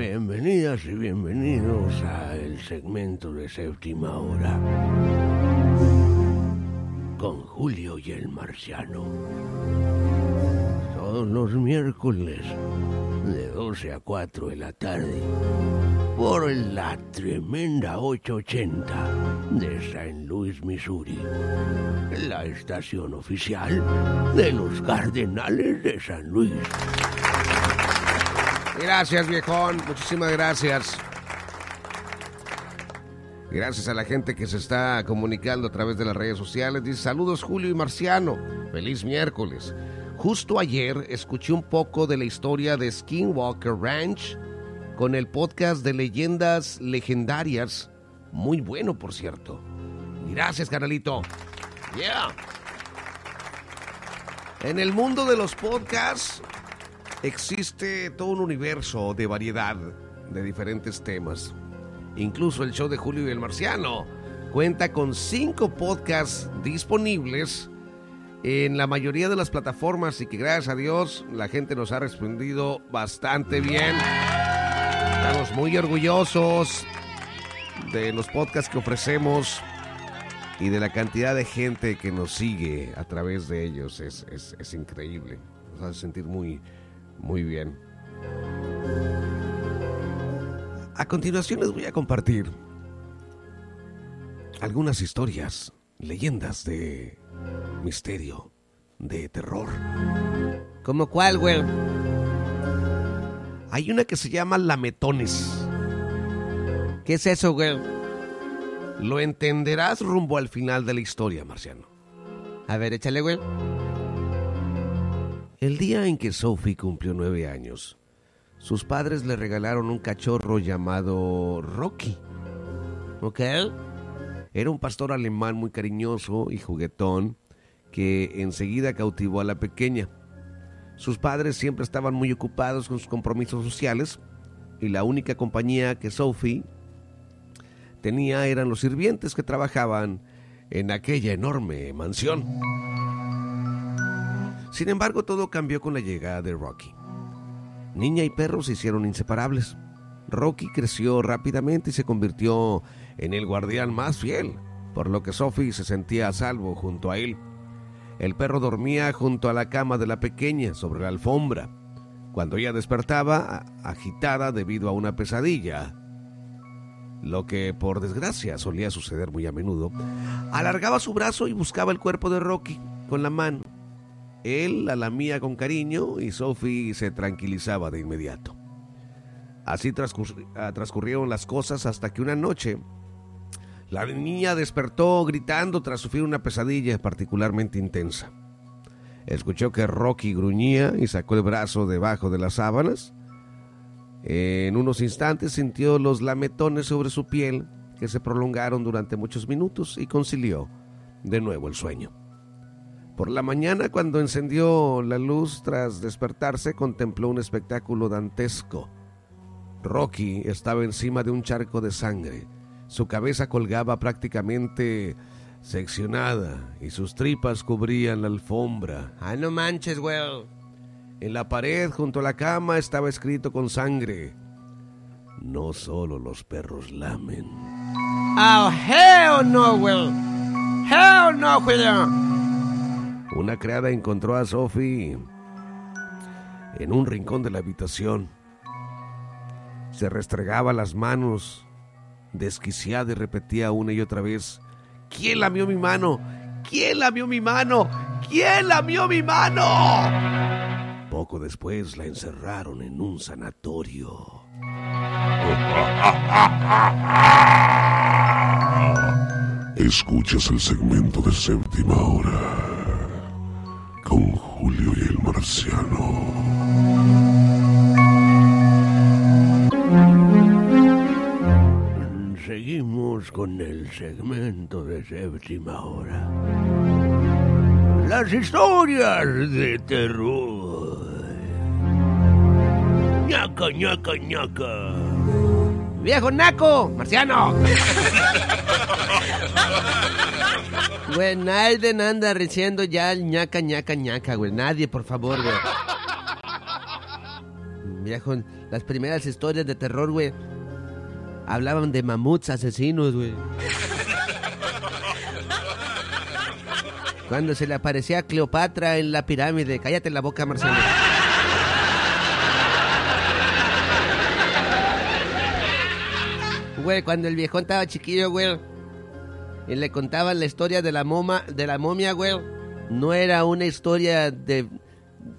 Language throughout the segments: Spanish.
Bienvenidas y bienvenidos a el segmento de séptima hora con Julio y el Marciano. Todos los miércoles de 12 a 4 de la tarde por la tremenda 880 de St. Louis, Missouri, la estación oficial de los Cardenales de San Luis. Gracias, viejón. Muchísimas gracias. Gracias a la gente que se está comunicando a través de las redes sociales. Dice saludos Julio y Marciano. Feliz miércoles. Justo ayer escuché un poco de la historia de Skinwalker Ranch con el podcast de leyendas legendarias. Muy bueno, por cierto. Gracias, canalito. Yeah. En el mundo de los podcasts existe todo un universo de variedad de diferentes temas. Incluso el show de Julio y el Marciano cuenta con cinco podcasts disponibles en la mayoría de las plataformas y que gracias a Dios la gente nos ha respondido bastante bien. Estamos muy orgullosos de los podcasts que ofrecemos y de la cantidad de gente que nos sigue a través de ellos. Es, es, es increíble. Nos hace sentir muy, muy bien. A continuación les voy a compartir algunas historias, leyendas de misterio, de terror. ¿Como cuál, güey? Hay una que se llama Lametones. ¿Qué es eso, güey? Lo entenderás rumbo al final de la historia, Marciano. A ver, échale, güey. El día en que Sophie cumplió nueve años, sus padres le regalaron un cachorro llamado Rocky. ¿Ok? Era un pastor alemán muy cariñoso y juguetón que enseguida cautivó a la pequeña. Sus padres siempre estaban muy ocupados con sus compromisos sociales y la única compañía que Sophie tenía eran los sirvientes que trabajaban en aquella enorme mansión. Sin embargo, todo cambió con la llegada de Rocky. Niña y perro se hicieron inseparables. Rocky creció rápidamente y se convirtió en el guardián más fiel, por lo que Sophie se sentía a salvo junto a él. El perro dormía junto a la cama de la pequeña, sobre la alfombra. Cuando ella despertaba, agitada debido a una pesadilla, lo que por desgracia solía suceder muy a menudo, alargaba su brazo y buscaba el cuerpo de Rocky con la mano. Él la lamía con cariño y Sophie se tranquilizaba de inmediato. Así transcurrieron las cosas hasta que una noche la niña despertó gritando tras sufrir una pesadilla particularmente intensa. Escuchó que Rocky gruñía y sacó el brazo debajo de las sábanas. En unos instantes sintió los lametones sobre su piel que se prolongaron durante muchos minutos y concilió de nuevo el sueño. Por la mañana, cuando encendió la luz tras despertarse, contempló un espectáculo dantesco. Rocky estaba encima de un charco de sangre. Su cabeza colgaba prácticamente seccionada y sus tripas cubrían la alfombra. ¡Ah, no manches, güey! En la pared junto a la cama estaba escrito con sangre. No solo los perros lamen. ¡Oh, hell no, güey! ¡Hell no, güey! Una criada encontró a Sophie en un rincón de la habitación. Se restregaba las manos, desquiciada y repetía una y otra vez, ¿quién lamió mi mano? ¿Quién lamió mi mano? ¿Quién lamió mi mano? Poco después la encerraron en un sanatorio. Escuchas el segmento de séptima hora Julio y el marciano. Seguimos con el segmento de séptima hora. Las historias de terror. ñaca, ñaca, ñaca. Viejo naco, marciano. Güey, nadie anda reciendo ya el ñaca, ñaca, ñaca, güey. Nadie, por favor, güey. Viejo, las primeras historias de terror, güey. Hablaban de mamuts asesinos, güey. Cuando se le aparecía a Cleopatra en la pirámide. Cállate la boca, Marcelo. Güey, cuando el viejón estaba chiquillo, güey. Y le contaban la historia de la moma, de la momia, güey. No era una historia de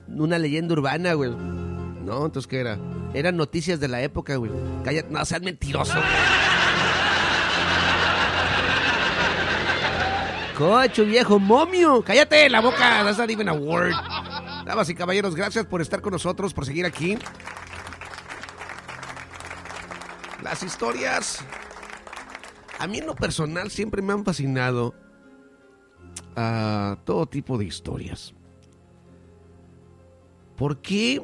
una leyenda urbana, güey. No, entonces ¿qué era? Eran noticias de la época, güey. Cállate, no seas mentiroso. Cocho, viejo momio. Cállate la boca. That's not even a word. Damas y caballeros, gracias por estar con nosotros, por seguir aquí. Las historias, a mí en lo personal siempre me han fascinado a todo tipo de historias. ¿Por qué?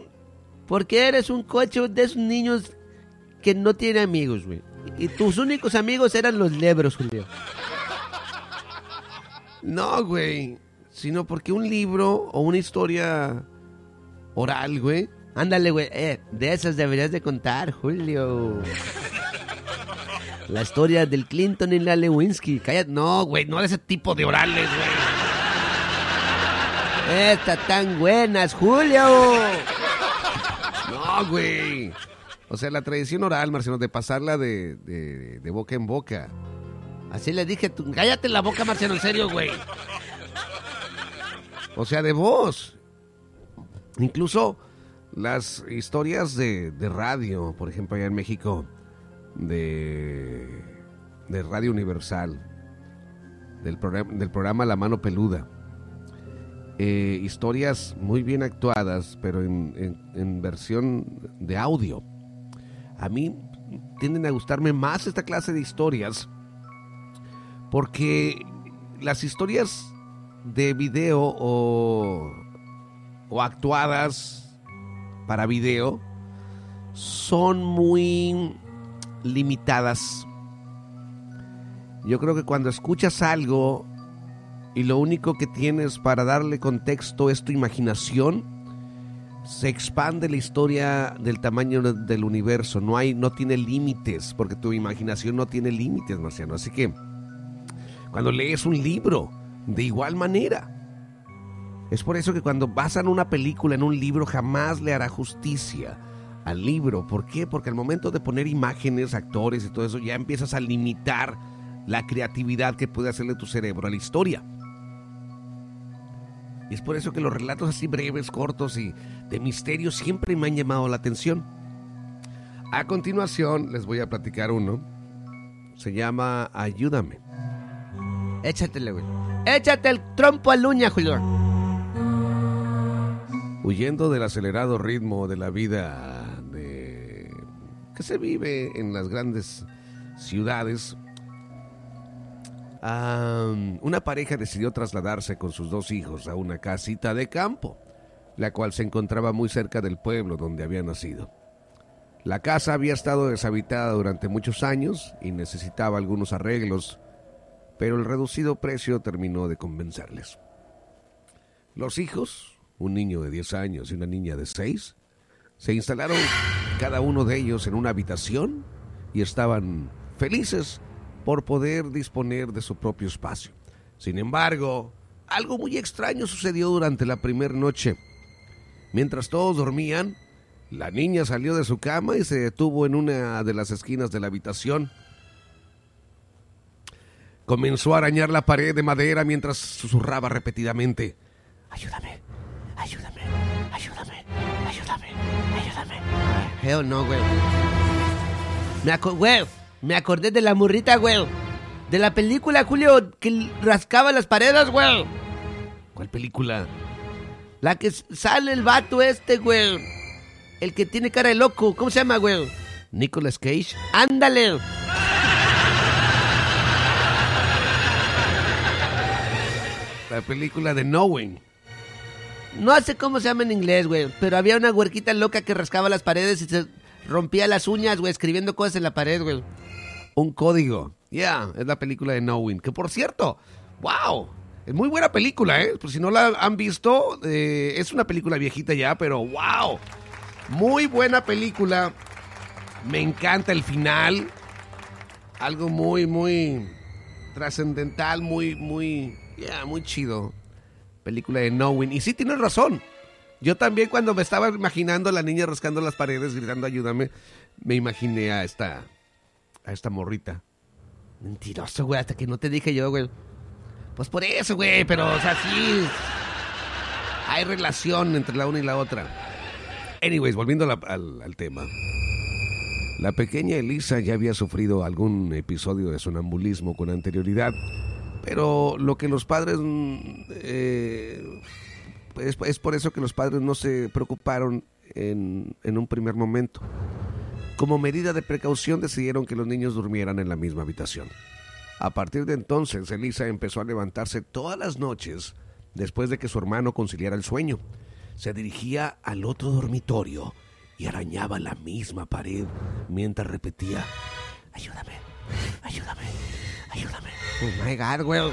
Porque eres un coche de esos niños que no tienen amigos, güey. Y tus únicos amigos eran los lebros, Julio. No, güey, sino porque un libro o una historia oral, güey. Ándale, güey. Eh, de esas deberías de contar, Julio. La historia del Clinton y la Lewinsky. Cállate. No, güey, no de ese tipo de orales, güey. Estas tan buenas, Julio. No, güey. O sea, la tradición oral, Marcelo, de pasarla de, de, de boca en boca. Así le dije, tú, cállate la boca, Marciano, en serio, güey. O sea, de voz. Incluso las historias de, de radio, por ejemplo, allá en México, de, de Radio Universal, del programa, del programa La Mano Peluda. Eh, historias muy bien actuadas, pero en, en- en versión de audio. A mí tienden a gustarme más esta clase de historias porque las historias de video o, o actuadas para video son muy limitadas. Yo creo que cuando escuchas algo y lo único que tienes para darle contexto es tu imaginación, se expande la historia del tamaño del universo. No hay, no tiene límites, porque tu imaginación no tiene límites, Marciano. Así que cuando lees un libro, de igual manera. Es por eso que cuando basan una película en un libro jamás le hará justicia al libro. ¿Por qué? Porque al momento de poner imágenes, actores y todo eso, ya empiezas a limitar la creatividad que puede hacerle tu cerebro a la historia. Y es por eso que los relatos así breves, cortos y de misterio siempre me han llamado la atención. A continuación les voy a platicar uno. Se llama Ayúdame. Échatele, güey. Échate el trompo al uña, Julio. huyendo del acelerado ritmo de la vida que se vive en las grandes ciudades. una pareja decidió trasladarse con sus dos hijos a una casita de campo, la cual se encontraba muy cerca del pueblo donde había nacido. La casa había estado deshabitada durante muchos años y necesitaba algunos arreglos, pero el reducido precio terminó de convencerles. Los hijos, un niño de 10 años y una niña de 6, se instalaron cada uno de ellos en una habitación y estaban felices por poder disponer de su propio espacio. Sin embargo, algo muy extraño sucedió durante la primera noche. Mientras todos dormían, la niña salió de su cama y se detuvo en una de las esquinas de la habitación. Comenzó a arañar la pared de madera mientras susurraba repetidamente. Ayúdame, ayúdame, ayúdame, Ayúdame, ayúdame. Geo no, güey. Me, aco güey, me acordé de la murrita, güey. De la película, Julio, que rascaba las paredes, güey. ¿Cuál película? La que sale el vato este, güey. El que tiene cara de loco. ¿Cómo se llama, güey? Nicolas Cage. ¡Ándale! La película de Knowing. No sé cómo se llama en inglés, güey, pero había una huerquita loca que rascaba las paredes y se rompía las uñas, güey, escribiendo cosas en la pared, güey. Un código. Ya, es la película de Knowing. Que por cierto, wow, es muy buena película, ¿eh? Por si no la han visto, eh, es una película viejita ya, pero wow, muy buena película. Me encanta el final. Algo muy, muy trascendental, muy, muy, ya, muy chido. Película de Knowing. Y sí, tienes razón. Yo también cuando me estaba imaginando a la niña rascando las paredes, gritando ayúdame, me imaginé a esta, a esta morrita. Mentiroso, güey, hasta que no te dije yo, güey. Pues por eso, güey, pero, o sea, sí. Hay relación entre la una y la otra. Anyways, volviendo la- al tema. La pequeña Elisa ya había sufrido algún episodio de sonambulismo con anterioridad, pero lo que los padres... mm, eh, es, es por eso que los padres no se preocuparon en, en un primer momento. Como medida de precaución decidieron que los niños durmieran en la misma habitación. A partir de entonces, Elisa empezó a levantarse todas las noches después de que su hermano conciliara el sueño. Se dirigía al otro dormitorio y arañaba la misma pared mientras repetía, ayúdame, ayúdame, ayúdame. Oh my god, güey.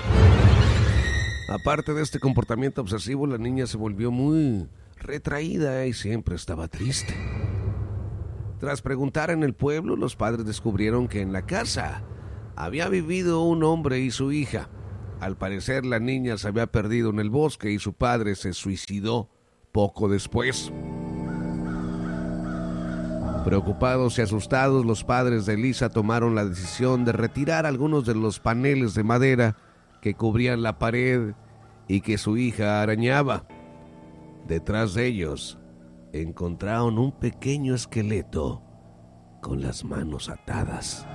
Aparte de este comportamiento obsesivo, la niña se volvió muy retraída y siempre estaba triste. Tras preguntar en el pueblo, los padres descubrieron que en la casa había vivido un hombre y su hija. Al parecer la niña se había perdido en el bosque y su padre se suicidó poco después. Preocupados y asustados, los padres de Elisa tomaron la decisión de retirar algunos de los paneles de madera que cubrían la pared y que su hija arañaba. Detrás de ellos encontraron un pequeño esqueleto con las manos atadas.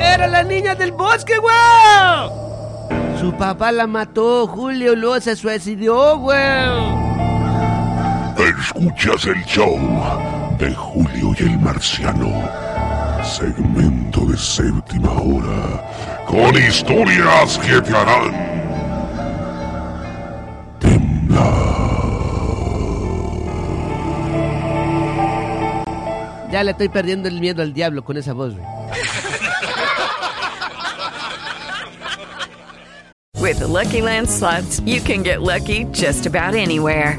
¡Era la niña del bosque, güey! Su papá la mató, Julio se suicidó, güey. Escuchas el show de Julio y el Marciano. Segmento de séptima hora. Con historias que te harán Ya le estoy perdiendo el miedo al diablo con esa voz, güey. With the Lucky Land slots, you can get lucky just about anywhere.